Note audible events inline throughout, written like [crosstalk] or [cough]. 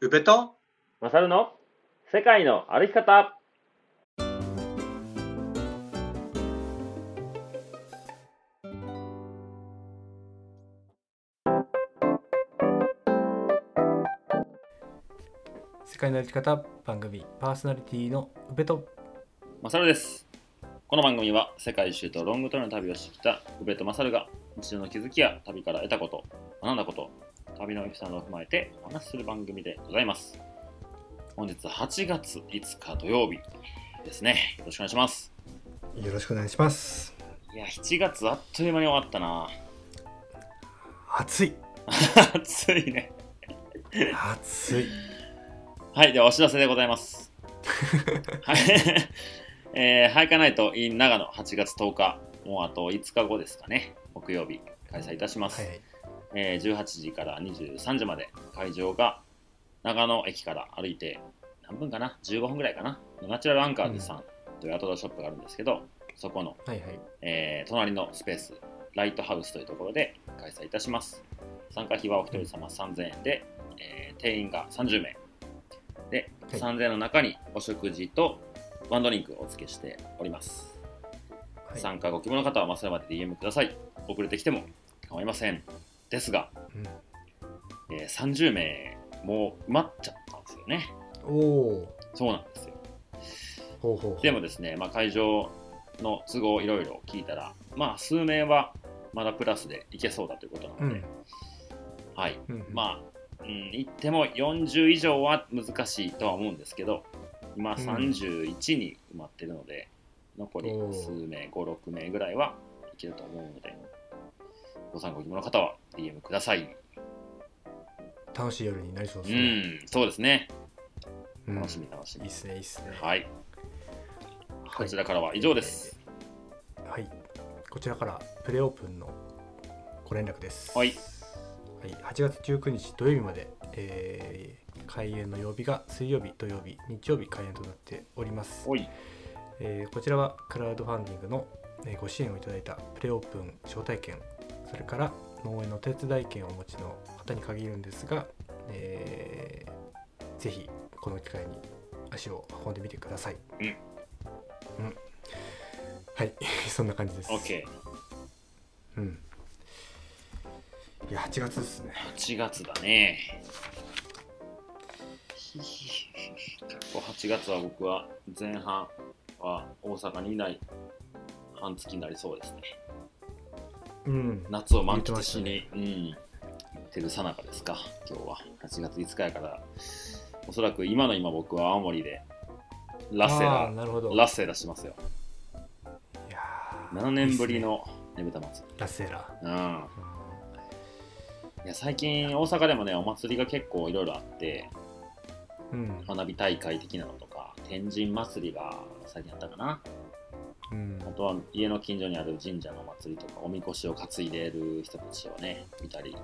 宇部と？マサルの世界の歩き方。世界の歩き方番組パーソナリティの宇部と。マサルです。この番組は世界一周とロングトレの旅をしてきた宇部とマサルが日常の気づきや旅から得たこと学んだこと旅のエピソードを踏まえてお話しする番組でございます。本日8月5日土曜日ですね。よろしくお願いします。よろしくお願いします。いや7月あっという間に終わったな。暑い。[laughs] 暑いね。暑い。はい、ではお知らせでございます。[laughs] はい、えー、ハイカナイト in 長野8月10日、もうあと5日後ですかね、木曜日開催いたします。はいえー18時から23時まで会場が長野駅から歩いて何分かな ?15 分ぐらいかな？ナチュラルアンカーズさんというアウトドアショップがあるんですけど、そこの、はいはいえー隣のスペース、ライトハウスというところで開催いたします。参加費はお一人様3000円で、えー定員が30名。で、はい3000円の中にお食事とワンドリンクをお付けしております。はい参加ご希望の方は、まあ、それまで DM ください。遅れてきても構いません。ですが、うん。えー30名もう埋まっちゃったんですよね。おおそうなんですよ。ほうほうでもですね、まあ、会場の都合いろいろ聞いたら、まあ、数名はまだプラスでいけそうだということなので、うん。はい。うんまあ、うん、言っても40以上は難しいとは思うんですけど、今ん。31に埋まってるので、残り数名、5、6名ぐらいはいけると思うので、ご参考希望の方は DM ください。楽しい夜になりそううですね、ん、そうですね。うん楽しみ楽しみいいっ。すねいいっすねはい。はいこちらからは以上です。はいこちらからプレオープンのご連絡ですはいはい、8月19日土曜日まで、えー開演の曜日が水曜日土曜日日曜日開演となっておりますおい。えーこちらはクラウドファンディングの、えーご支援をいただいたプレオープン招待券それから農園の手伝い券をお持ちの方に限るんですが、えーぜひこの機会に足を運んでみてください。うんうんはい [laughs] そんな感じです。OK。うん。いや8月ですね。8月だね。結構8月は僕は前半は大阪にいない半月になりそうですね。うん。夏を満喫しに、うん、てるさなかですか、今日は。8月5日やから、おそらく今の今僕は青森でラッセラ。ラッセラしてますよ。いやー7年ぶりのねぶた祭ラセラ。うんいや最近大阪でもね、お祭りが結構いろいろあって、うん。花火大会的なのとか、天神祭りが最近あったかな。うんあとは家の近所にある神社のお祭りとか、おみこしを担いでいる人たちをね、見たり、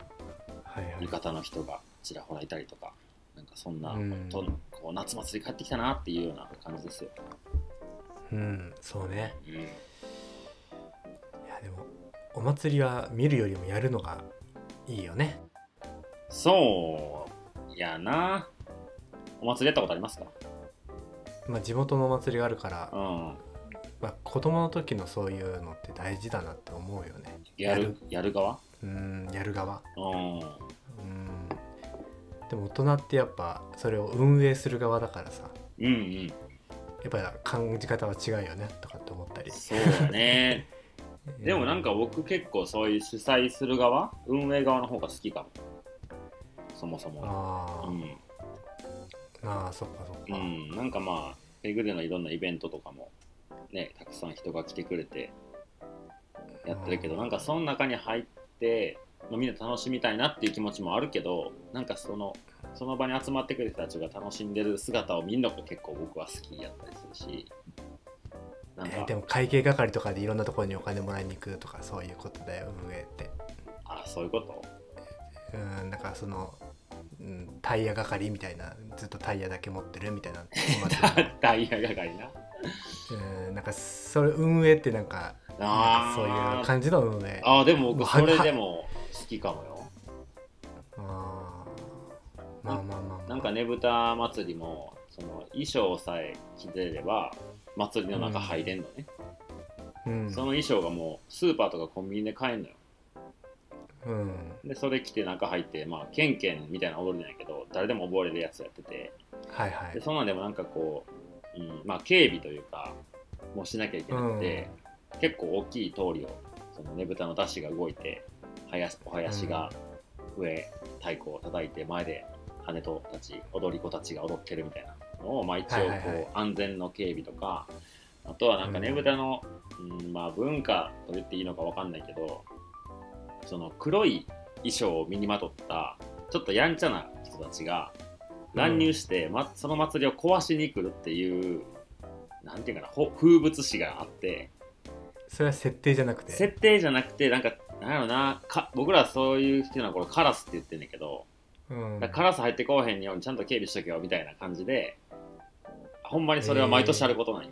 はいはい浴衣の人がちらほらいたりとか、なんかそんな、うんとこう夏祭り帰ってきたなっていうような感じですよ。うん、そうね。うん、いやでもお祭りは見るよりもやるのがいいよね。そうやな。お祭りやったことありますか？まあ地元のお祭りがあるからう、ん。まあ子供の時のそういうのって大事だなって思うよね。やる、やる側？うん、やる側。うん。うん。でも大人ってやっぱそれを運営する側だからさ、うんうん。やっぱ感じ方は違うよねとかって思ったり。そうやね。[laughs] でもなんか僕結構そういう主催する側、運営側の方が好きかも。そもそも。あー、うん。ああそっかそっか。うん、なんかまあ、ペグでのいろんなイベントとかも、ね、たくさん人が来てくれてやってるけど、なんかその中に入って、まあ、みんな楽しみたいなっていう気持ちもあるけど、なんかその、その場に集まってくる人たちが楽しんでる姿を見るのが結構僕は好きやったりするし、なんか、えーでも会計係とかでいろんなところにお金もらいに行くとかそういうことだよ運営って。あ、そういうこと？うん、なんかその、うん、タイヤ係みたいなずっとタイヤだけ持ってるみたいなダ [laughs] イヤ係な？[laughs] うんなんかそれ運営ってなんかなんかそういう感じの運営。あーでも僕それはでも好きかもよ。あー。まあまあまあまあ。なんなんかねぶた祭りもその衣装さえ着てれば祭りの中入れんのね、うん。その衣装がもうスーパーとかコンビニで買えんのよ。うん。でそれ着て中入ってまあケンケンみたいな踊りなんやけど誰でも覚えれるやつやってて。はいはい。でそんなんでもなんかこう、うん、まあ警備というかもうしなきゃいけなくて、結構大きい通りをそのねぶたの出汁が動いてはやお囃子が上太鼓を叩いて前で羽とたち踊り子たちが踊ってるみたいなのを、まあ、一応こう、はいはいはい。安全の警備とかあとはなんかねぶたの、うんまあ、文化と言っていいのかわかんないけどその黒い衣装を身にまとったちょっとやんちゃな人たちが乱入して、ま、その祭りを壊しに来るっていうなんていうかなほ風物詩があってそれは設定じゃなくて？設定じゃなくてなんかなんやろなか僕らそういう人の頃カラスって言ってんねんけど、うん。カラス入ってこうへんようにちゃんと警備しとけよみたいな感じでほんまにそれは毎年あることなんよ、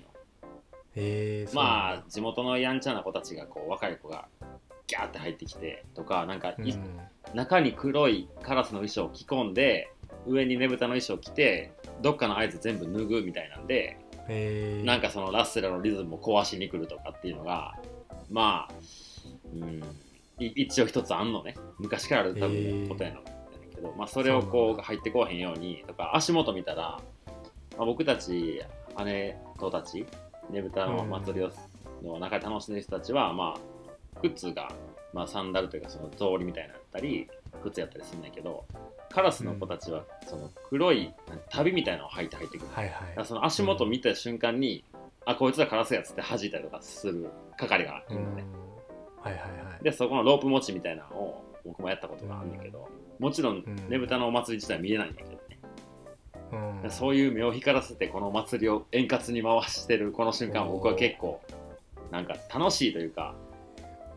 へえまあ地元のやんちゃな子たちがこう若い子がギャーって入ってきてとかなんかい、うん。中に黒いカラスの衣装を着込んで上にねぶたの衣装を着てどっかの合図全部脱ぐみたいなんでなんかそのラッセラのリズムを壊しに来るとかっていうのがまあ、うん、い一応一つあんのね。昔からある多分ことやの。けど、まあ、それをこう入ってこうへんようにとか足元見たら、まあ、僕たち姉とたちねぶたの祭りを、の中で楽しんでる人たちはまあ靴が、まあ、サンダルというかその草履みたいなのやったり靴やったりするんだけどカラスの子たちはその黒い旅みたいなのを履いて入ってくる、はいはその足元見た瞬間に、あこいつらカラスやつって弾いたりとかする係がいるのね、はいはいはい。でそこのロープ持ちみたいなのを僕もやったことがあるんだけど、もちろんうん。ねぶたのお祭り自体は見えないんだけどね、うん。そういう目を光らせてこのお祭りを円滑に回してるこの瞬間僕は結構なんか楽しいというか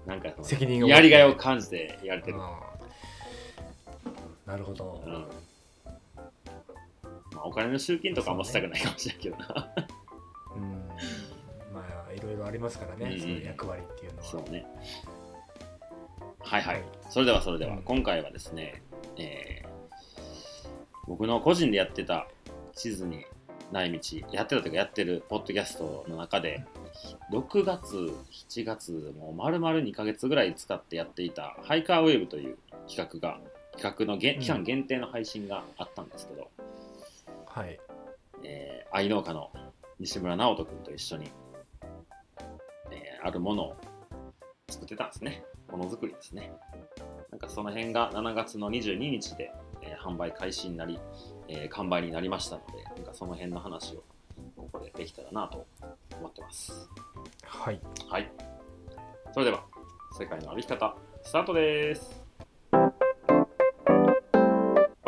なんか責任やりがいを感じてやれてる、なるほど。うん。まあ、お金の集金とかあんましたくないかもしれないけどな。うん。まあいろいろありますからね、うんその役割っていうのは。そうね。はいはい、はい。それではそれでは、うん。今回はですね、えー僕の個人でやってた地図にない道やってたというかやってるポッドキャストの中で6月7月もう丸々2ヶ月ぐらい使ってやっていたハイカーウェーブという企画が企画のげん期間限定の配信があったんですけど、はいえー愛農家の西村直人君と一緒に、えーあるものを作ってたんですね。ものづくりですね。なんかその辺が7月の22日で、えー販売開始になり、えー完売になりましたので、なんかその辺の話をここでできたらなと思ってます。はいはい。それでは、世界の歩き方、スタートです。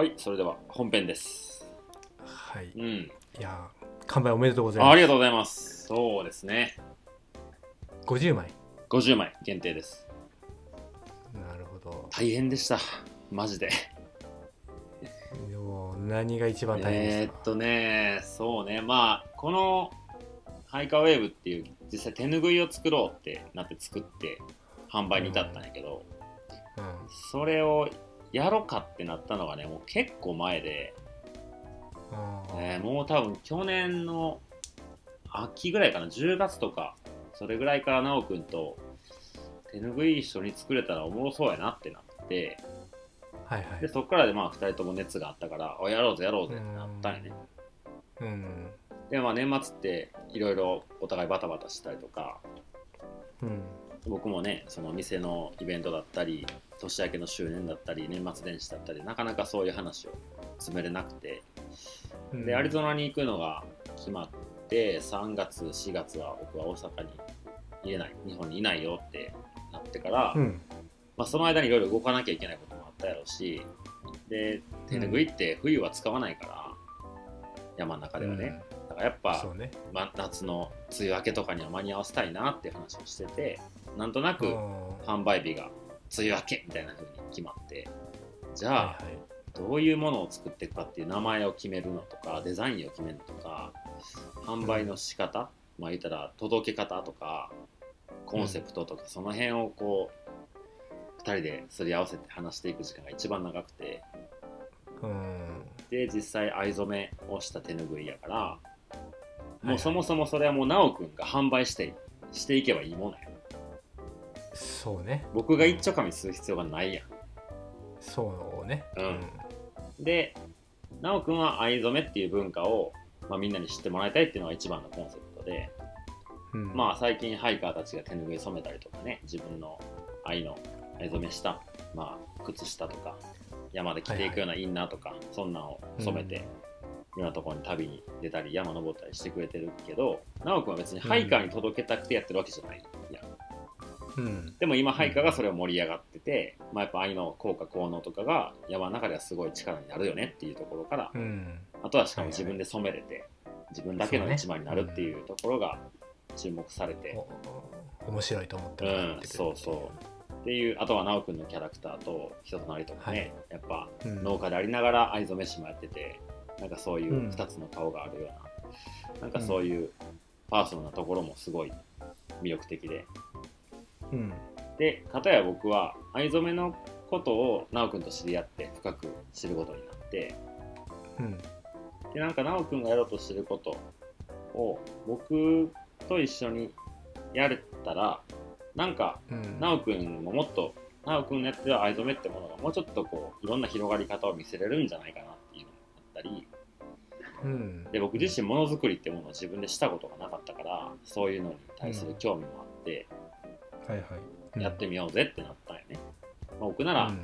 はい、それでは本編です。はいうん。いやー完売おめでとうございますあありがとうございます。そうですね。50枚50枚限定です。なるほど大変でした。マジで。でも何が一番大変えですか？ーっとね、そうね、まあ、このハイカーウェーブっていう、実際手ぬぐいを作ろうってなって作って、販売に至ったんやけど、うんそれをやろうかってなったのがね、もう結構前で、えーもう多分去年の秋ぐらいかな、10月とか、それぐらいから奈くんと手ぬぐい一緒に作れたらおもろそうやなってなって、はいはい。でそこからでまあ2人とも熱があったから、おやろうぜやろうぜってなったんやね。うん。でまあ年末っていろいろお互いバタバタしたりとか。うん僕もねその店のイベントだったり年明けの周年だったり年末年始だったりなかなかそういう話を詰めれなくて。うん。でアリゾナに行くのが決まって3月4月は僕は大阪に入れない日本にいないよってなってから、うん。まあ、その間にいろいろ動かなきゃいけないこともあったやろうしで手ぬぐいって冬は使わないから、山の中ではね、だからやっうんぱね。ま、夏の梅雨明けとかには間に合わせたいなって話をしててなんとなく販売日が梅雨明けみたいな風に決まって。じゃあ、はいはい。どういうものを作っていくかっていう名前を決めるのとかデザインを決めるのとか販売の仕方、まあ言ったら届け方とかコンセプトとかその辺をこう2人ですり合わせて話していく時間が一番長くて。うん。で実際藍染めをした手ぬぐいやからいもうそもそもそれはもう奈くんが販売してしていけばいいものやそうね。僕が一丁紙する必要がないやそうね。うん。ん。で奈くんは藍染めっていう文化を、まあ、みんなに知ってもらいたいっていうのが一番のコンセプトでうん。うんまあ最近ハイカーたちが手ぬぐい染めたりとかね自分の藍の藍染めした、まあ、靴下とか山で着ていくようなインナーとか、そんなんを染めて、いろんなところに旅に出たり山登ったりしてくれてるけど奈くんは別にハイカーに届けたくてやってるわけじゃないやんうん。でも今ハイカーがそれを盛り上がってて、まあ、やっぱ藍の効果効能とかが山の中ではすごい力になるよねっていうところから、うん。あとはしかも自分で染めれて、自分だけの一枚になるっていうところが注目されて、お面白いと思ってうん、そうそう。っていうあとは奈くんのキャラクターと人となりとかね、やっぱう、うん、農家でありながら藍染め師もやっててなんかそういううん。2つの顔があるような、なんかそういうパーソナルなところもすごい魅力的でうん。で片や僕は藍染めのことを奈くんと知り合って深く知ることになってうん。でなんか奈くんがやろうとしてることを僕と一緒にやれたらなんかうん。なおくんももっとなおくんのやってる藍染めってものがもうちょっとこういろんな広がり方を見せれるんじゃないかなっていうのもあったりうん。で僕自身ものづくりってものを自分でしたことがなかったからそういうのに対する興味もあって、はいはい。やってみようぜってなったんよね、まあ僕ならうん。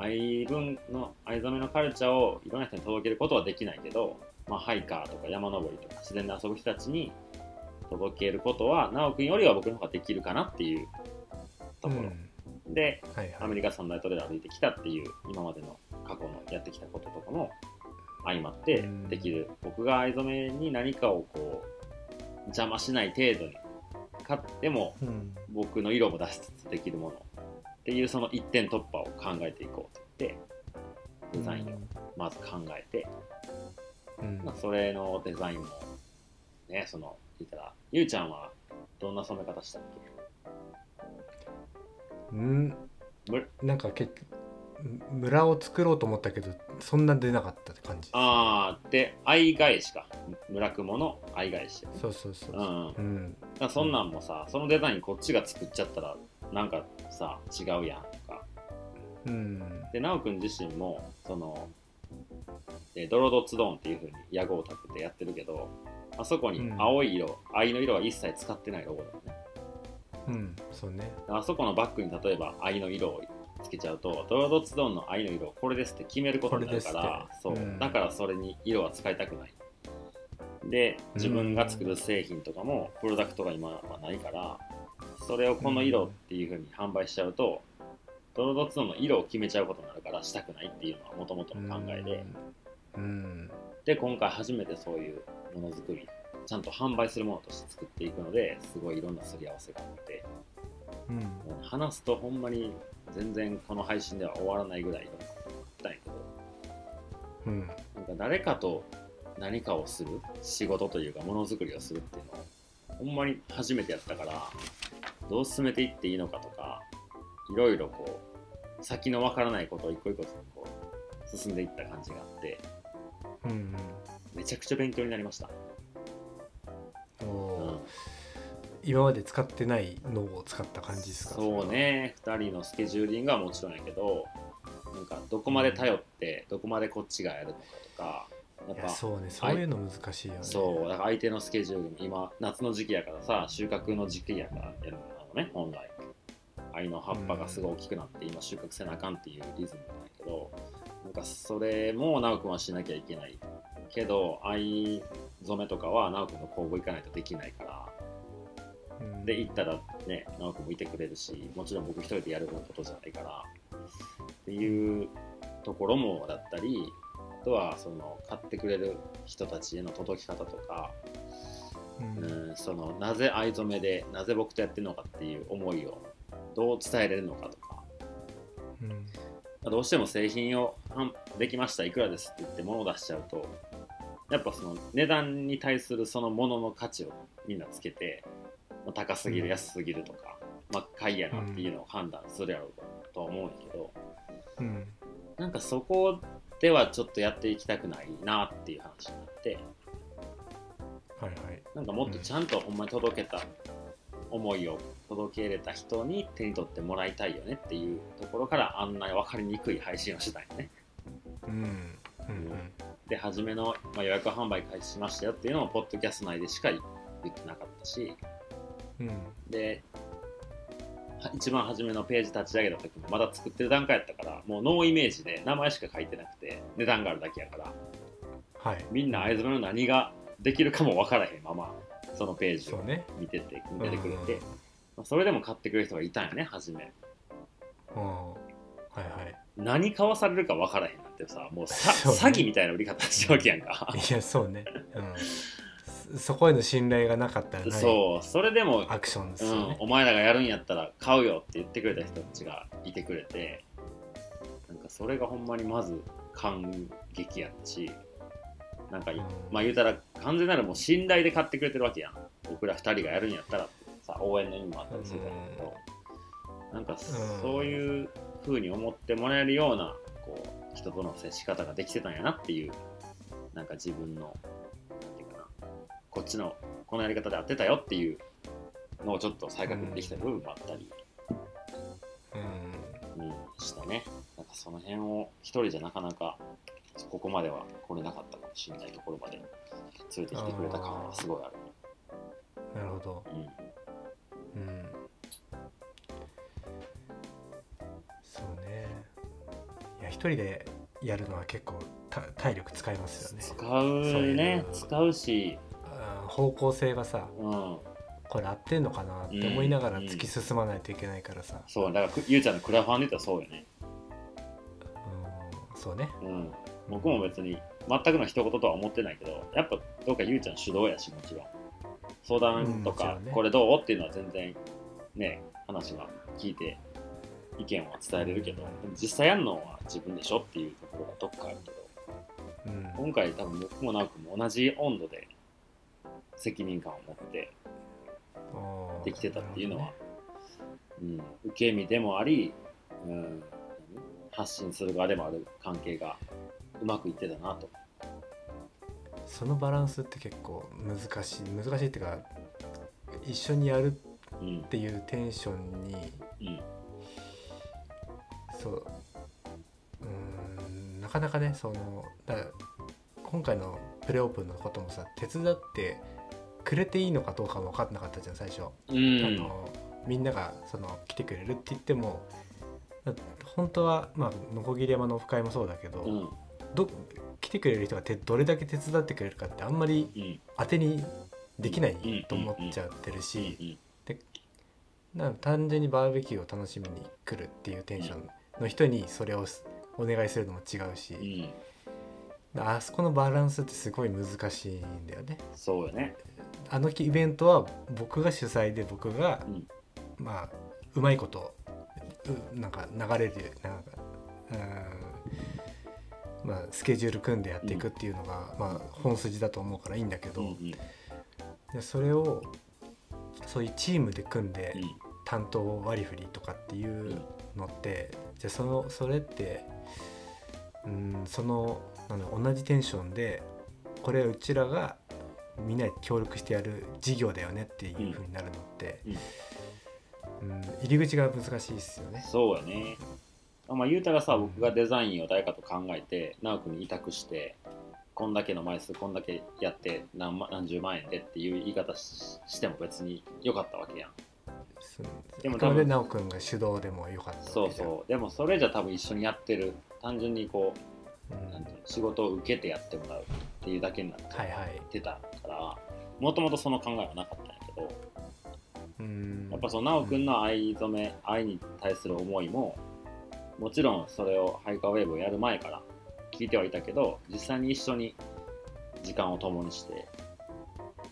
藍分の藍染めのカルチャーをいろんな人に届けることはできないけど、まあ、ハイカーとか山登りとか自然で遊ぶ人たちに届けることはなおくんよりは僕の方ができるかなっていうところ、うん。ではいはい。アメリカ三大トレーラー歩いてきたっていう今までの過去のやってきたこととかも相まってうん。できる、僕が藍染めに何かをこう邪魔しない程度に買ってもうん。僕の色も出しつつできるものっていうその一点突破を考えていこうと言ってデザインをまず考えて、うん。まあ、それのデザインもねその言ったらゆうちゃんはどんな染め方したっうん。なんか結局村を作ろうと思ったけどそんな出なかったって感じ。あーで藍返しか。村雲の藍返し。そうそうそうう。ん。うん。そんなんもさ、そのデザインこっちが作っちゃったらなんかさ違うやんとか。うん。で奈くん自身もそのえードロドツドンっていう風に屋号を立ててやってるけどあそこに青い色、藍の色は一切使ってないロゴだよね。うんそうね。あそこのバッグに例えば藍の色をつけちゃうとドロドツドンの藍の色これですって決めることになるからそう、うん。だからそれに色は使いたくない。で自分が作る製品とかもプロダクトが今はないからそれをこの色っていう風に販売しちゃうとドロドツドンの色を決めちゃうことになるからしたくないっていうのはもともとの考えで、うん。で今回初めてそういうものづくりちゃんと販売するものとして作っていくのですごいいろんなすり合わせがあって。うん。話すとほんまに全然この配信では終わらないぐらいいろんなことがあったんやけどうん。なんか誰かと何かをする仕事というかものづくりをするっていうのをほんまに初めてやったからどう進めていっていいのかとかいろいろこう先のわからないことを一個一個こう進んでいった感じがあってうんめちゃくちゃ勉強になりました、今まで使ってない脳を使った感じですか？そうね。2人のスケジューリングはもちろんやけどなんかどこまで頼ってどこまでこっちがやるのかとかやっぱそうね。そういうの難しいよね。そう。だから相手のスケジュールも今夏の時期やからさ収穫の時期やからやるのね本来。藍の葉っぱがすごい大きくなって今収穫せなあかんっていうリズムなんやけどなんかそれも直くんはしなきゃいけないけど藍染めとかは直くんの工房行かないとできないからうんで行ったらね直くんもいてくれるしもちろん僕一人でやることじゃないから。っていうところもだったりあとはその買ってくれる人たちへの届き方とか、うん。うん、そのなぜ藍染めでなぜ僕とやってるのかっていう思いをどう伝えれるのかとか。うん。どうしても製品を販できましたいくらですって言って物を出しちゃうとやっぱその値段に対するそのものの価値をみんなつけてまあ高すぎうん。る安すぎるとか、まあ買いやなっていうのを判断するやろうとは思うんやけどうん。なんかそこではちょっとやっていきたくないなっていう話になってはいはい。なんかもっとちゃんとほんまに届けた思いを届け入れた人に手に取ってもらいたいよねっていうところからあんな分かりにくい配信をしてたんよね。うん。うんうん。で初めの、まあ、予約販売開始しましたよっていうのもポッドキャスト内でしか言ってなかったしうん。では一番初めのページ立ち上げた時もまだ作ってる段階やったからもうノーイメージで名前しか書いてなくて値段があるだけやから。はい。みんな藍染めの何ができるかも分からへんままそのページを見てて見ててくれうんて、まあそれでも買ってくれる人がいたんよね初め。うん。はいはい。何買わされるか分からへんなんてさもうさね。詐欺みたいな売り方してるわけやんか。いやそうね、うん、そそこへの信頼がなかったらそうそれでもアクションですうんお前らがやるんやったら買うよって言ってくれた人たちがいてくれてなんかそれがほんまにまず感激やったしなんか、うん。まあ言うたら完全なるもう信頼で買ってくれてるわけやん。僕ら2人がやるんやったらさ応援の意味もあったりするからけど、なんかそういう風に思ってもらえるようなこう人との接し方ができてたんやなっていうなんか自分のちのこのやり方で合ってたよっていうのをちょっと再確認できた部分もあったり、うん。うんしたね。なんかその辺を一人じゃなかなかここまでは来れなかったかもしれないところまで連れてきてくれた感はすごいある、なるほど。うん、うんそうね。いや一人でやるのは結構た体力使いますよね。使そうね使うし、方向性がさうん、これ合ってんのかなって思いながら突き進まないといけないからさ、そうだからくゆうちゃんのクラファンで言ったらそうよね。うん、そうね。うん、僕も別に全くの一言とは思ってないけどやっぱどうかゆうちゃん主導やしもちろん。相談とかね。これどう？っていうのは全然ね話が聞いて意見は伝えれるけどでも実際やるのは自分でしょっていうところがどっかあるけど。うん。今回多分僕も直くんも同じ温度で責任感を持ってできてたっていうのはうん、受け身でもあり、うん、何発信する側でもある関係がうまくいってたなと。そのバランスって結構難しい難しいっていうか一緒にやるうんっていうテンションにうん。そううーんなかなかねそのだ今回のプレオープンのこともさ手伝ってくれていいのかどうかも分かんなかったじゃん最初、うあんのみんながその来てくれるって言ってもだ本当はまあノコギリ山のオフ会もそうだけど、うん。ど来てくれる人がてどれだけ手伝ってくれるかってあんまりうん。当てにできないうんと思っちゃってるし、うん。なんか単純にバーベキューを楽しみに来るっていうテンションの人にそれをすお願いするのも違うし、うん。あそこのバランスってすごい難しいんだよね。そうよねあのイベントは僕が主催で僕が、うん。まあうまいことうなんか流れるなんかうんまあスケジュール組んでやっていくっていうのが、まあ本筋だと思うからいいんだけど、うんうん。でそれをそういうチームで組んで、うん。担当割り振りとかっていうのって、じゃあそのそれってうんそのなんだ同じテンションでこれうちらがみんなで協力してやる事業だよねっていう風になるのって、うん。入り口が難しいですよね。そうやね。まあ言うたらさ僕がデザインを誰かと考えて直くんに委託してこんだけの枚数こんだけやって何万何十万円でっていう言い方ししても別に良かったわけやん。でも多分奈くんが主導でもよかったそうそう。でもそれじゃ多分一緒にやってる。単純にこうんうなん。ていうの仕事を受けてやってもらうっていうだけになってたからもともとその考えはなかったんやけどうん。やっぱその直くんの藍染め愛に対する思いももちろんそれをハイカーウェーブをやる前から聞いてはいたけど実際に一緒に時間を共にして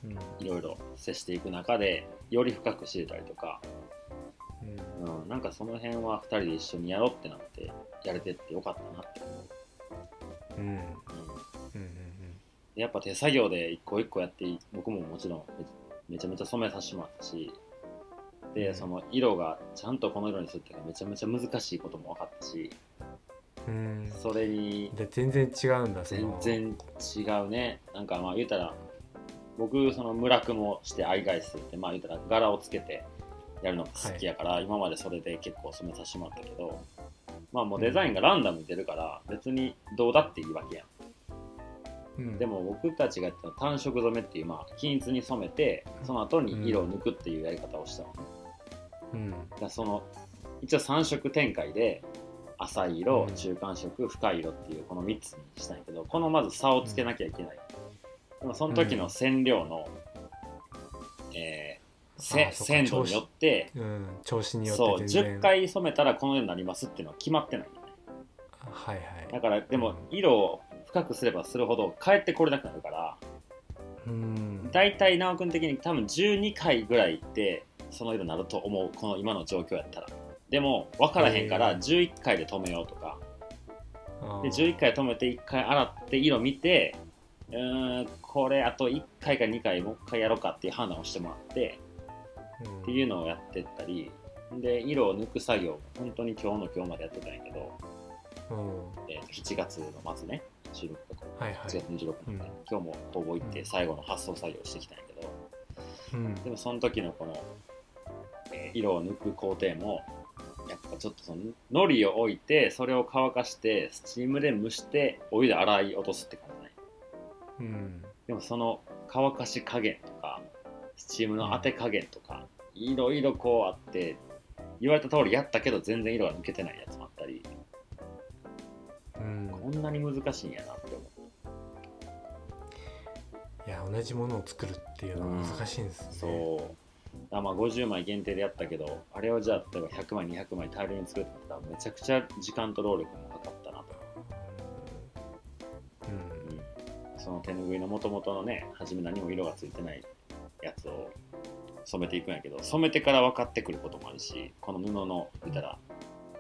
うん。いろいろ接していく中でより深く知れたりとか、うん。うん、なんかその辺は2人で一緒にやろうってなってやれてってよかったなって思う、うん。うんうん、うん。やっぱ手作業で一個一個やってい僕ももちろんめめちゃめちゃ染めさせてもらったしで、うん。その色がちゃんとこの色にするっていうのがめちゃめちゃ難しいことも分かったしうん。それにで全然違うんだそ全の然違うね。なんかまあ言うたら僕その村雲もしてアイガイスってまあ言うたら柄をつけてやるのが好きやから、今までそれで結構染めさせてもらったけどまあもうデザインがランダムに出るから別にどうだっていいわけやん。うん。でも僕たちがやったのは単色染めっていうまあ均一に染めてその後に色を抜くっていうやり方をしたのね、うん。だその一応3色展開で浅い色、うん。中間色深い色っていうこの3つにしたんやけどこのまず差をつけなきゃいけない、でもその時の染料の、えーせ鮮度によって。うん調子によそうって全然。10回染めたらこの色になりますっていうのは決まってないよね。はいはい。だからでもうん。色を深くすればするほど帰ってこれなくなるから。うん。大体直君的に多分12回ぐらいってその色になると思うこの今の状況やったら。でも分からへんからへー11回で止めようとか。であー。11回止めて1回洗って色見てうーんこれあと1回か2回もう1回やろうかっていう判断をしてもらってうんっていうのをやってったりで色を抜く作業本当に今日の今日までやってたんやけど、うん。えー7月の末ね収録とかはいはい。8月26日、うん。今日もほぼ行ってうん。最後の発送作業してきたんやけど、うん。でもその時のこの、えー色を抜く工程もやっぱちょっとその糊を置いてそれを乾かしてスチームで蒸してお湯で洗い落とすって感じねうん。でもその乾かし加減とかスチームの当て加減とか、いろいろこうあって言われた通りやったけど全然色が抜けてないやつもあったり。うん。こんなに難しいんやなって思いや同じものを作るっていうのは難しいんですね、うそう。あまあ50枚限定でやったけどあれをじゃあ例えば100枚200枚大量に作ってたらめちゃくちゃ時間と労力もかかったなと、うん。うん、その手ぬぐいのもともとのね初め何も色がついてないやつを染めていくんやけど染めてから分かってくることもあるしこの布の見たら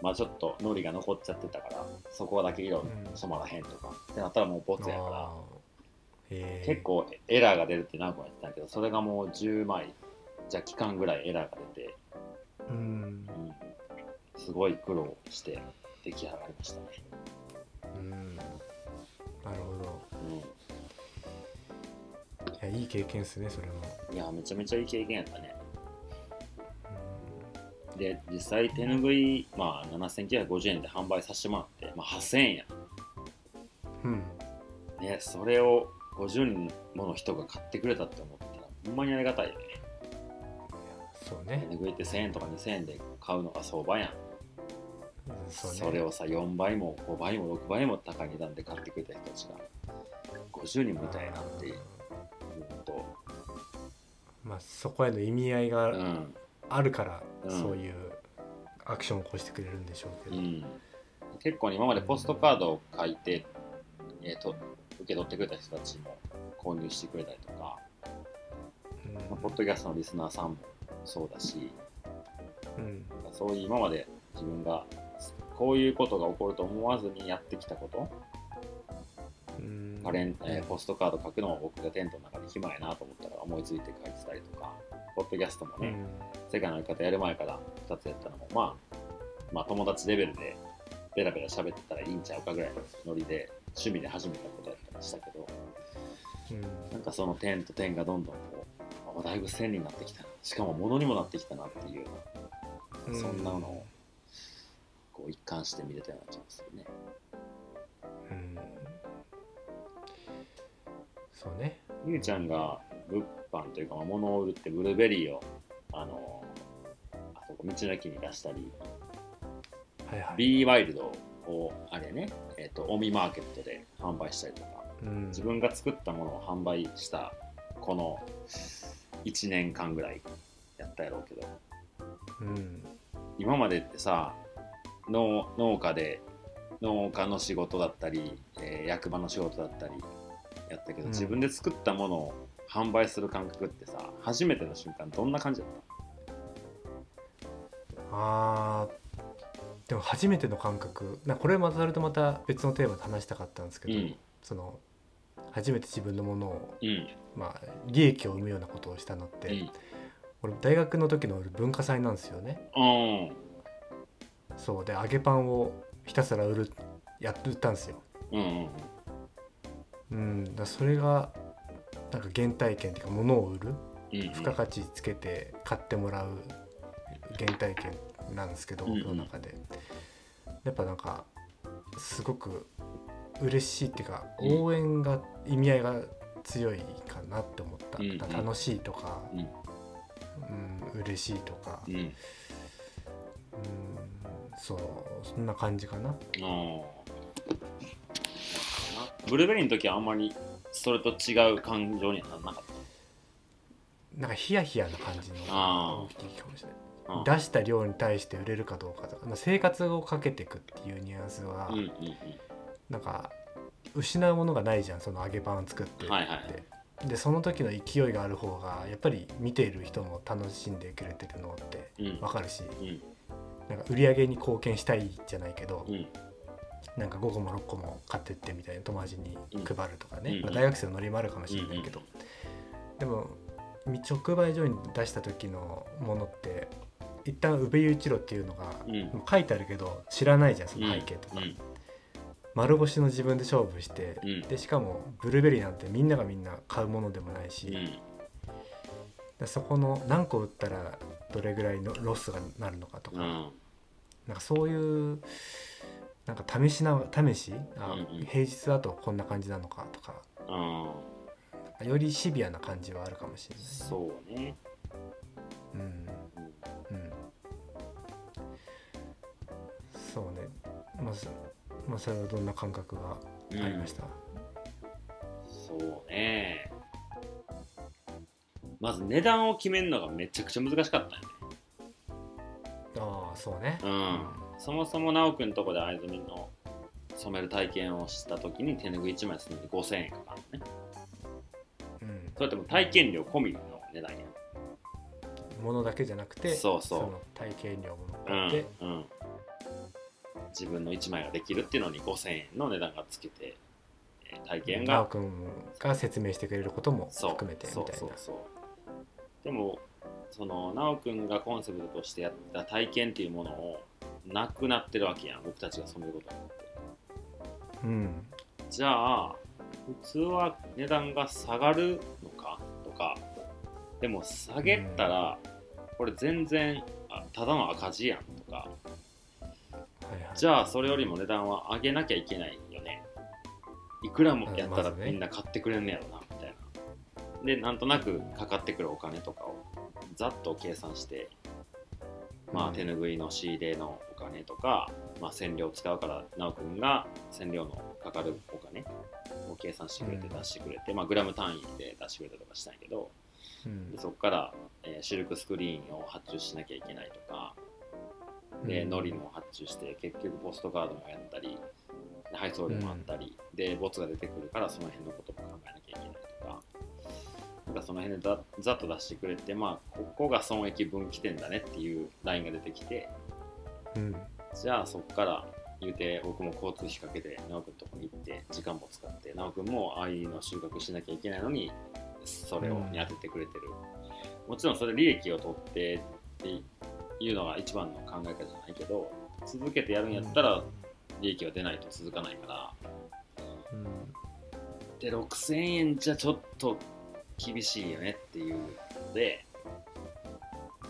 まあちょっと糊が残っちゃってたからそこだけ色染まらへんとか、ってなったらもうボツやから結構エラーが出るって何個もやってたんやけどそれがもう10枚じゃ期間ぐらいエラーが出て、うん。うん、すごい苦労して出来上がりましたね、うん。なるほどやいい経験ですねそれも、ん、いやめちゃめちゃいい経験やったね。うで実際手ぬぐい、まあ、7950円で販売させてもらって、まあ、8000円やんうん。ねそれを50人もの人が買ってくれたって思ったらほんまにありがたいよね。そうね。手ぬぐいって1000円とか2000円で買うのが相場やん。うんそうね。それをさ4倍も5倍も6倍も高い値段で買ってくれた人たちが50人もいたんやなっていうと、まあそこへの意味合いがうん。あるから、うん。そういうアクションを起こしてくれるんでしょうけど、うん、結構今までポストカードを書いて、えーと受け取ってくれた人たちも購入してくれたりとか、うん。まあポッドキャストのリスナーさんもそうだし。うん。そういう今まで自分がこういうことが起こると思わずにやってきたこと、うん。カレンえーポストカード書くのを僕がテントの中で暇やなと思ったら思いついて書いてたりとかポッドキャストもね、世界の歩き方やる前から2つやったのも、まあ、まあ友達レベルでベラベラ喋ってたらいいんちゃうかぐらいのノリで趣味で始めたことやったりしたけどうん。なんかその点と点がどんどんこうあだいぶ線になってきたな。しかも物にもなってきたなっていうそんなのをこう一貫して見れたような気がするね。うん。そうね。ゆうちゃんが物販というか、まあ、物を売るってブルーベリーをあのあそこ道の駅に出したりはいはい、B ワイルドをあれね、えー、とオミマーケットで販売したりとかうん。自分が作ったものを販売したこの1年間ぐらいやったやろうけど。うん。今までってさ農農家で農家の仕事だったり、えー役場の仕事だったりやったけど、うん。自分で作ったものを販売する感覚ってさ初めての瞬間どんな感じだっあーでも初めての感覚。なこれまたそれとまた別のテーマで話したかったんですけど、たうん。その初めて自分のものを、うん。まあ、利益を生むようなことをしたのって、うん。俺大学の時の文化祭なんですよね。うん。そうで揚げパンをひたすら売るやって売ったんですよ。うんうん。うん、だそれがなんか原体験っていうか物を売るうんうん。付加価値つけて買ってもらう原体験なんですけどうんうん。僕の中で。やっぱなんかすごく嬉しいっていうかうん。応援が意味合いが強いかなって思った、うんうん。楽しいとか、うん。うん、嬉しいとか、うん。うん、そうそんな感じかな。ブルーベリーの時はあんまりそれと違う感情にはならなかっなんかヒヤヒヤな感じの大きいかもしれないたうん出した量に対して売れるかどうかとか、まあ、生活をかけていくっていうニュアンスは、うんうんなんか失うものがないじゃんその揚げパンを作ってって、はいはいはい。でその時の勢いがある方がやっぱり見ている人も楽しんでくれてるのってうん。うん分かるしうん。なんか売り上げに貢献したいじゃないけど、うんなんか5個も6個も買ってってみたいな友達に配るとかね、うんまあ、大学生のノリもあるかもしれないけど、でも直売所に出した時のものって一旦宇部雄一郎っていうのがうん。書いてあるけど知らないじゃんその背景とか、うん。丸腰の自分で勝負して、うん。でしかもブルーベリーなんてみんながみんな買うものでもないし、うそこの何個売ったらどれぐらいのロスがなるのかとか、うん。なんかそういうなんか試しな試し？あ、うんうん。平日だとこんな感じなのかとか。うん。よりシビアな感じはあるかもしれない、そうね。うん。うん。うん、そうね。まず、まあ、それはどんな感覚がありました、そうね。まず値段を決めるのがめちゃくちゃ難しかったよね。ああそうね。うんそもそも直くんとこで藍染めの染める体験をした時に手ぬぐい1枚するのに5000円かかるのね。うん。それってもう体験料込みの値段やものだけじゃなくてそうそう。の体験料もうんうん。自分の1枚ができるっていうのに5000円の値段がつけてえー体験が。奈くんが説明してくれることも含めてみたいな。そうそうそう。でもその奈くんがコンセプトとしてやった体験っていうものをなくなってるわけやん。僕たちが染めることによって。うん。じゃあ普通は値段が下がるのか？とか。でも下げたらこれ全然あただの赤字やんとか。じゃあそれよりも値段は上げなきゃいけないよね。いくらもやったらみんな買ってくれんねやろなみたいな。でなんとなくかかってくるお金とかをざっと計算してまあ手ぬぐいの仕入れのお金とか、まあ、染料使うから直くんが染料のかかるお金を計算してくれてうん出してくれて、まあグラム単位で出してくれたりとかしたんやけどうん。でそこから、えーシルクスクリーンを発注しなきゃいけないとかで、うん。ノリも発注して結局ポストカードもやったりで配送料もあったり、でボツが出てくるからその辺のことも考えなきゃいけないとかなんかその辺でざざっと出してくれてまあここが損益分岐点だねっていうラインが出てきてうん。じゃあそこから言うて僕も交通費かけて直くんとこに行って時間も使って直くんもああいうの収穫しなきゃいけないのにそれをに当ててくれてる、もちろんそれ利益を取ってっていうのが一番の考え方じゃないけど続けてやるんやったら利益は出ないと続かないから。うん。で6000円じゃちょっと厳しいよねっていうので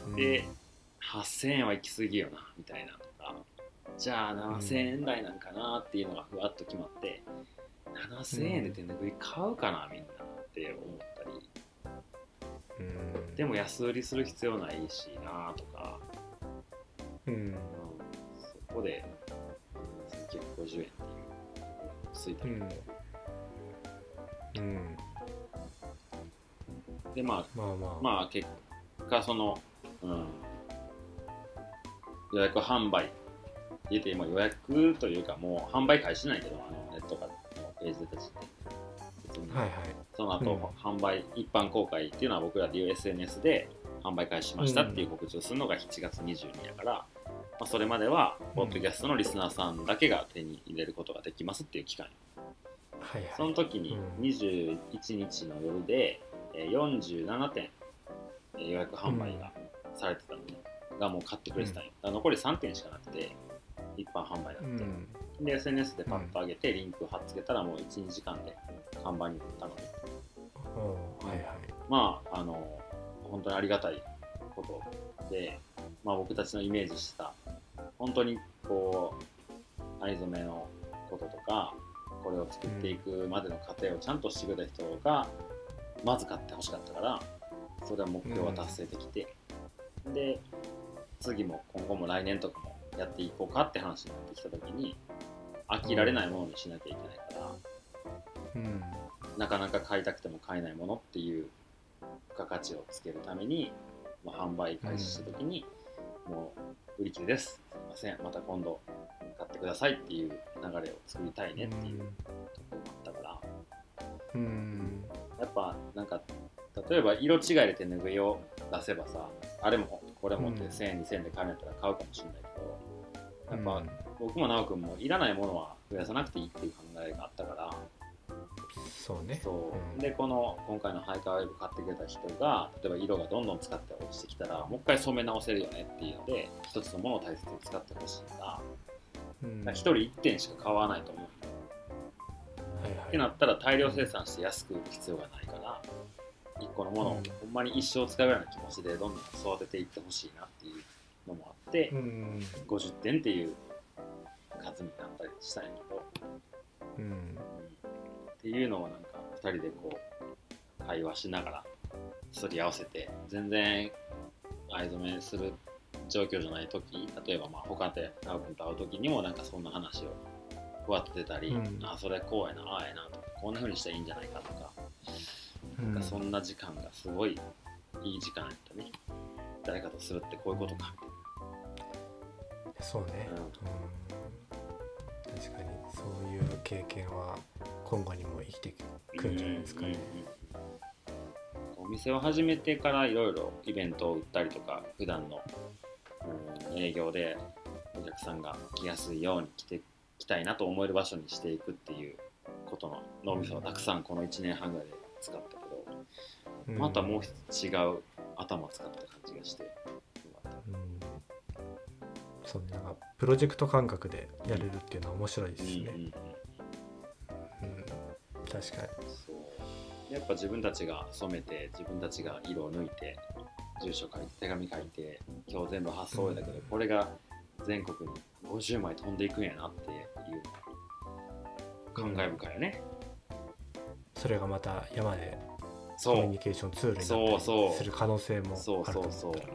うん。で8000円は行き過ぎよなみたいな。とかじゃあ7000円台なんかなっていうのがふわっと決まって、7000円で手ぬぐい買うかなみんなって思ったり。うん。でも安売りする必要ないしなとか、うん。うん、そこで1950円っていうついたうん。うん。でまあまあまあ。まあ結果その、うん、予約販売言って今予約というかもう販売開始ないけどあのネットとかのページで。たちって別にはいはい。その後、販売一般公開っていうのは僕らでいう SNS で販売開始しましたっていう告知をするのが7月22やから、まあ、それまではポッドキャストのリスナーさんだけが手に入れることができますっていう期間。はいはい。その時にうん。21日の夜でえー47点えー予約販売がされてたのね、がもう買ってくれてたんよ、だから残り3点しかなくて一般販売だって、うん。で SNS でパッと上げてリンク貼っつけたらもう12時間で看板になったので。うん。はいはい。まああの本当にありがたいことで、まあ、僕たちのイメージした本当にこう藍染めのこととかこれを作っていくまでの過程をちゃんとしてくれた人がまず買ってほしかったからそれは目標は達成できて、で次も今後も来年とかもやっていこうかって話になってきた時に飽きられないものにしなきゃいけないから、うんなかなか買いたくても買えないものっていう付加価値をつけるために、まあ、販売開始した時に、もう売り切れです。すいません。また今度買ってくださいっていう流れを作りたいねっていうところもあったから。うん。やっぱなんか例えば色違いで手ぬぐいを出せばさあれもこれもってうん。1000円2000円で買えないったら買うかもしれないけどやっぱうん。僕も直君もいらないものは増やさなくていいっていう考えがあったからそうね。そう、うん。でこの今回のハイカーウェブ買ってくれた人が例えば色がどんどん使って落ちてきたらもう一回染め直せるよねっていうので一つのものを大切に使ってほしいからうん。一、人一点しか買わないと思う、はいはい。ってなったら大量生産して安く売る必要がないから一個のものをうん。ほんまに一生使うような気持ちでどんどん育てていってほしいなっていうのもあって、うん50点っていう数になったりしたんやけど、うん。うんっていうのをなんか2人でこう会話しながらすり合わせて全然藍染めする状況じゃない時例えばまあ他で直君と会う時にもなんかそんな話をふわっと出たり、うん。あそれこうやなああやなとかこんな風にしたらいいんじゃないかとか,、うんなんかそんな時間がすごいいい時間やったね。誰かとするってこういうことか。そうね、うん。うん確かにそういう経験は今後にも生きてくるんじゃないですかね。うんうんうんお店を始めてからいろいろイベントを売ったりとか普段の、うん営業でお客さんが来やすいように来て来たいなと思える場所にしていくっていうことの脳みそをたくさんこの1年半ぐらいで使ったけど、うんまたもう違う頭使った感じがして。そうね。なんかプロジェクト感覚でやれるっていうのは面白いですね。うんうんうん。うん。確かに。そう。やっぱ自分たちが染めて自分たちが色を抜いて住所書いて手紙書いて今日全部発送終えたけど、これが全国に50枚飛んでいくんやなっていうの感慨深いよね、それがまた山でコミュニケーションツールになったりする可能性もそうあるとそうそう思ったら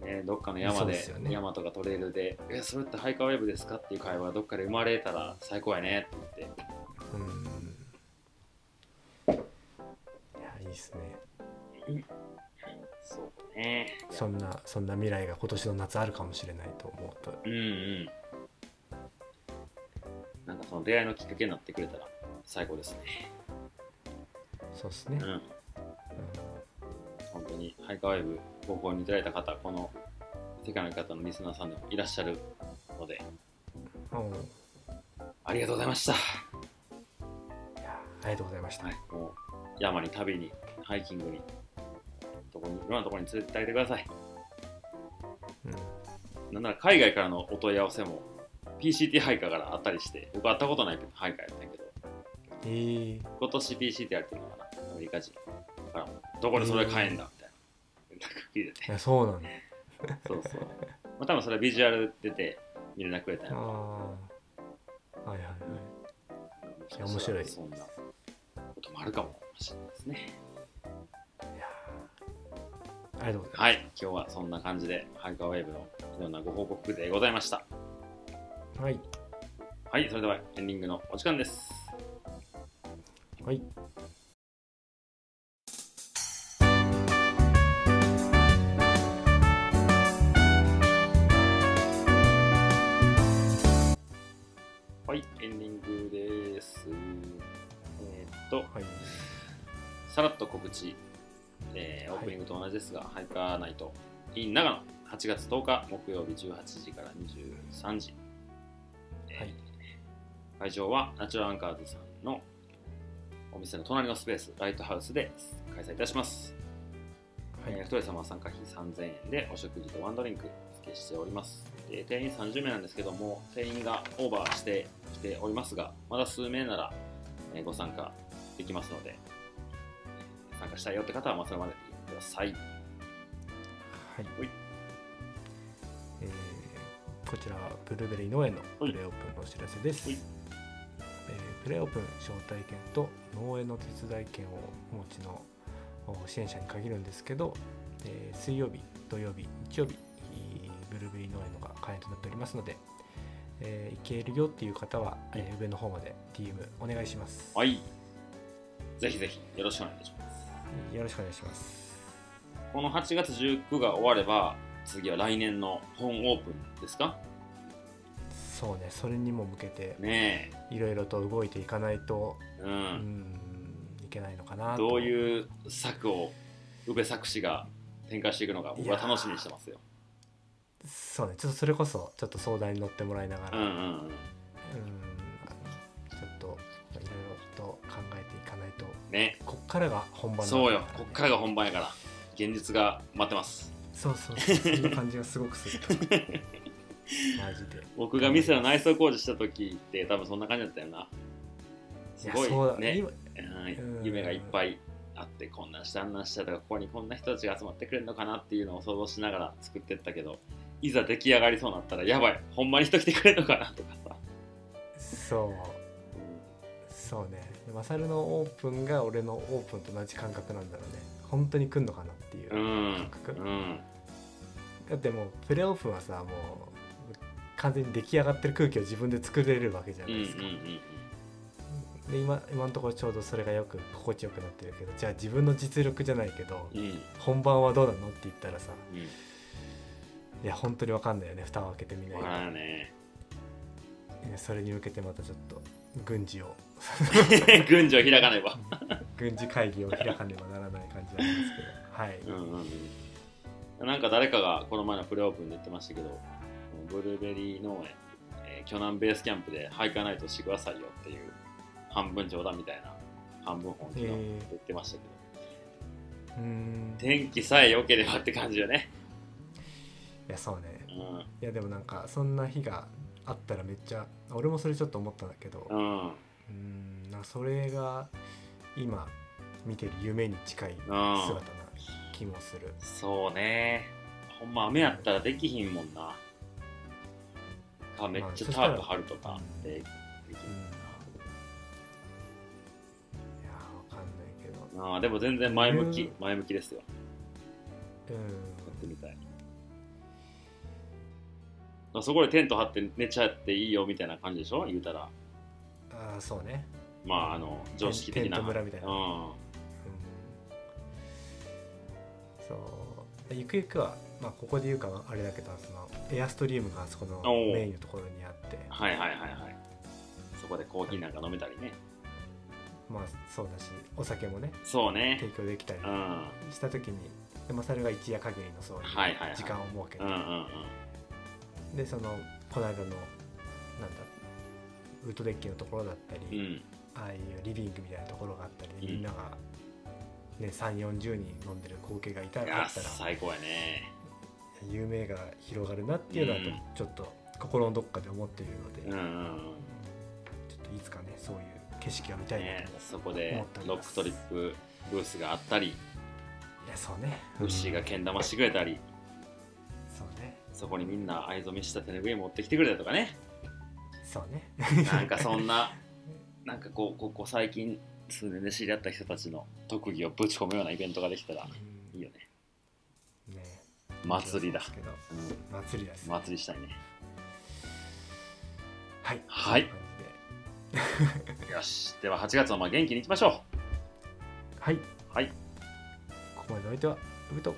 ね、どっかの山でね。山とかトレイルで「えそれってハイカーウェブですか?」っていう会話がどっかで生まれたら最高やねって言って。うん。いやいいですね。そうね。そんなそんな未来が今年の夏あるかもしれないと思うと。うんうん。なんかその出会いのきっかけになってくれたら最高ですねそうですね。う、ん。本当にハイカーウェブご購入いただいた方この世界の方のリスナーさんでもいらっしゃるので。うんう。んいありがとうございました、やありがとうございました、はい、もう山に旅にハイキングにどこにいろんなところに連れてってあげてください。うん。なんなら海外からのお問い合わせも PCT ハイカーからあったりして僕会ったことないハイカーやったんやけど。えー、今年 PCT やってるのリカ人。からもどこでそれ買えんだみたいな。聞いてて。いやそうなんだ。そうそう。まあ多分それはビジュアル出て見れなくれたんやああろはいはいはい。いや面白い。そんなこともあるかもしれないですね。いやありがとうございます、はい。今日はそんな感じでハイカーウェーブのいろんなご報告でございました。はい。はい。それではエンディングのお時間です。はいはいとはい。さらっと告知、えーオープニングと同じですが、ハイカーナイト in 長野8月10日木曜日18時から23時、えーはい。会場はナチュラルアンカーズさんのお店の隣のスペースライトハウスで開催いたします、はい。えー、一人様は参加費3000円でお食事とワンドリンク付けしております。えー定員30名なんですけども定員がオーバーしてきておりますがまだ数名なら、えーご参加できますので参加したいよって方はまあそれまでください。はい。ほい。えーこちらはブルーベリー農園のプレーオープンのお知らせです、ほい。えープレーオープン招待券と農園の手伝い券をお持ちのお支援者に限るんですけど、えー水曜日土曜日日曜日いブルーベリー農園のが会員となっておりますので、えー行けるよっていう方は、えー上の方まで DM お願いします、はいぜひぜひよろしくお願いします。よろしくお願いします。この8月19が終われば次は来年の本オープンですか？そうねそれにも向けてねいろいろと動いていかないとえううんんいけないのかなと。どういう策を宇部作詞が展開していくのか僕は楽しみにしてますよ。そうねちょっとそれこそちょっと相談に乗ってもらいながら、うんうんうんね。こっからが本番なんだそうよ。からねこっからが本番やから。現実が待ってます。そうそうそう。そんな感じがすごくする。[laughs] マジで。僕が店の内装工事した時って多分そんな感じだったよな。すごいね。今うん。夢がいっぱいあってこんなんしたあんなんしたとかここにこんな人たちが集まってくれるのかなっていうのを想像しながら作ってったけどいざ出来上がりそうになったらやばい。ほんまに人来てくれるのかなとかさ。そう。そうねマサルのオープンが俺のオープンと同じ感覚なんだろうね。本当に来んのかなっていううん。感覚、うん。だってもうプレオープンはさもう完全に出来上がってる空気を自分で作れるわけじゃうんうんうんないですか、で今今のところちょうどそれがよく心地よくなってるけどじゃあ自分の実力じゃないけどうん。うん本番はどうなのって言ったらさうん。いや本当に分かんないよね。蓋を開けてみないと。わからんねそれに向けてまたちょっと軍事を。[laughs] 軍事を開かないわ軍事会議を開かねばならない感じなんですけど。はい、うんうんうん。なんか誰かがこの前のプレオープンで言ってましたけどブルーベリー農園、えー、巨南ベースキャンプでハイカーナイトしてくださいよっていう半分冗談みたいな半分本気の言ってましたけど。うーん。い天気さえ良ければって感じよね。やそうね。うん。いやでもなんかそんな日があったらめっちゃ俺もそれちょっと思ったんだけどうん。うーんなそれが今見てる夢に近い姿な気もする。そうね。ほんま雨やったらできひんもんな。かめっちゃタープ張るとかでできうん。いやわかんないけど。あーでも全然前向き。うん。前向きですよ。うん。やってみたいあそこでテント張って寝ちゃっていいよみたいな感じでしょ？言うたら。ああそうね。まああの常識的な。テント村みたいな。うん。うん。そう。ゆくゆくは、まあ、ここで言うかはあれだけどそのエアストリームがあそこのメインのところにあって。はいはいはいはい。そこでコーヒーなんか飲めたりね。まあそうだしお酒もねそうね。提供できたりうん。はした時にでもそれが一夜限りのそういういはいはい。時間を設けて、うんうんうんでそのこの間のなんだウッドデッキのところだったり、うん。ああいうリビングみたいなところがあったり、うん。みんなが、ね、3 4 0人飲んでる光景がいたらあったら最高やね。夢が広がるなっていうのはうん。ちょっと心のどっかで思っているので、うんちょっといつかねそういう景色が見たいなねと、そこでロックトリップブースがあったり。いやそうね。ウッシーがけん玉してくれたり。そうねそこにみんな藍染めした手ぬぐい持ってきてくれたとかね。そうね。なんかそんな [laughs] なんかこうここ最近数年で知り合った人たちの特技をぶち込むようなイベントができたらいいよね。うんね。祭りだ。そうん祭りです祭りしたいね。はい。はい。よし。では8月はまあ元気にいきましょはい、うはい。ここまでのお相手はウブと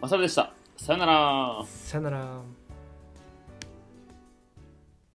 まさるでしたさよなら。さよなら。